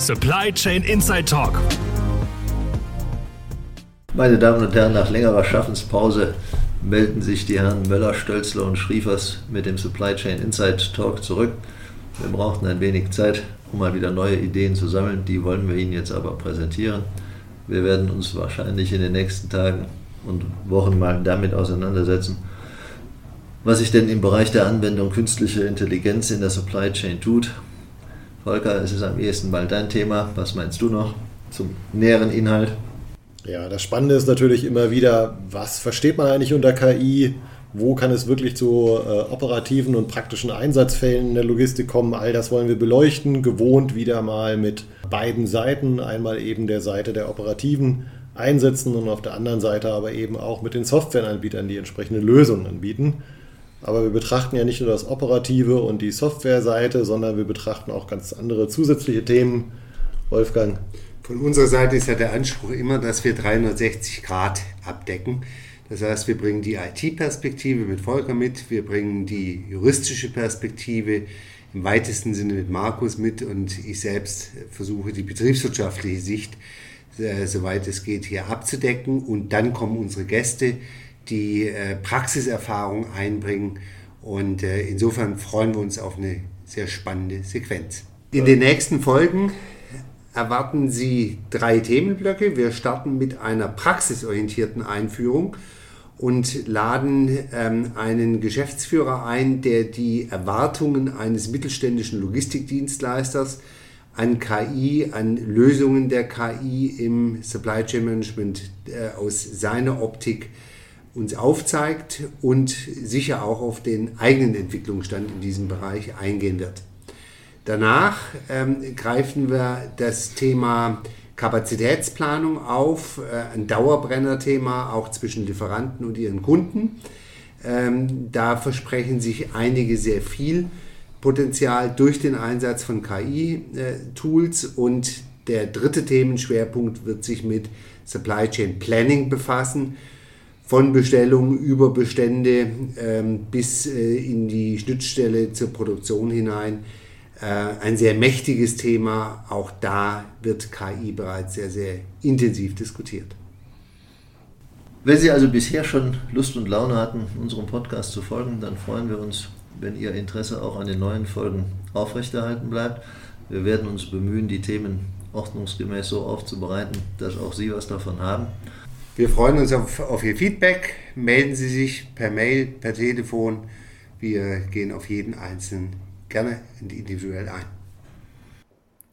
Supply Chain Inside Talk. Meine Damen und Herren, nach längerer Schaffenspause melden sich die Herren Möller, Stölzler und Schriefers mit dem Supply Chain Inside Talk zurück. Wir brauchten ein wenig Zeit, um mal wieder neue Ideen zu sammeln. Die wollen wir Ihnen jetzt aber präsentieren. Wir werden uns wahrscheinlich in den nächsten Tagen und Wochen mal damit auseinandersetzen, was sich denn im Bereich der Anwendung künstlicher Intelligenz in der Supply Chain tut. Volker, es ist am ehesten mal dein Thema. Was meinst du noch zum näheren Inhalt? Ja, das Spannende ist natürlich immer wieder, was versteht man eigentlich unter KI? Wo kann es wirklich zu äh, operativen und praktischen Einsatzfällen in der Logistik kommen? All das wollen wir beleuchten, gewohnt wieder mal mit beiden Seiten. Einmal eben der Seite der operativen Einsätzen und auf der anderen Seite aber eben auch mit den Softwareanbietern, die entsprechende Lösungen anbieten. Aber wir betrachten ja nicht nur das Operative und die Softwareseite, sondern wir betrachten auch ganz andere zusätzliche Themen. Wolfgang. Von unserer Seite ist ja der Anspruch immer, dass wir 360 Grad abdecken. Das heißt, wir bringen die IT-Perspektive mit Volker mit, wir bringen die juristische Perspektive im weitesten Sinne mit Markus mit und ich selbst versuche die betriebswirtschaftliche Sicht, äh, soweit es geht, hier abzudecken. Und dann kommen unsere Gäste, die äh, Praxiserfahrung einbringen. Und äh, insofern freuen wir uns auf eine sehr spannende Sequenz. In den nächsten Folgen erwarten Sie drei Themenblöcke. Wir starten mit einer praxisorientierten Einführung und laden ähm, einen Geschäftsführer ein, der die Erwartungen eines mittelständischen Logistikdienstleisters an KI, an Lösungen der KI im Supply Chain Management äh, aus seiner Optik uns aufzeigt und sicher auch auf den eigenen Entwicklungsstand in diesem Bereich eingehen wird. Danach ähm, greifen wir das Thema Kapazitätsplanung auf, äh, ein Dauerbrenner-Thema auch zwischen Lieferanten und ihren Kunden. Ähm, da versprechen sich einige sehr viel Potenzial durch den Einsatz von KI-Tools äh, und der dritte Themenschwerpunkt wird sich mit Supply Chain Planning befassen von Bestellungen über Bestände ähm, bis äh, in die Schnittstelle zur Produktion hinein. Äh, ein sehr mächtiges Thema. Auch da wird KI bereits sehr, sehr intensiv diskutiert. Wenn Sie also bisher schon Lust und Laune hatten, unserem Podcast zu folgen, dann freuen wir uns, wenn Ihr Interesse auch an den neuen Folgen aufrechterhalten bleibt. Wir werden uns bemühen, die Themen ordnungsgemäß so aufzubereiten, dass auch Sie was davon haben. Wir freuen uns auf, auf Ihr Feedback. Melden Sie sich per Mail, per Telefon. Wir gehen auf jeden Einzelnen gerne individuell ein.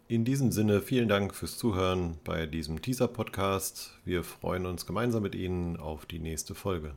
In diesem Sinne vielen Dank fürs Zuhören bei diesem Teaser-Podcast. Wir freuen uns gemeinsam mit Ihnen auf die nächste Folge.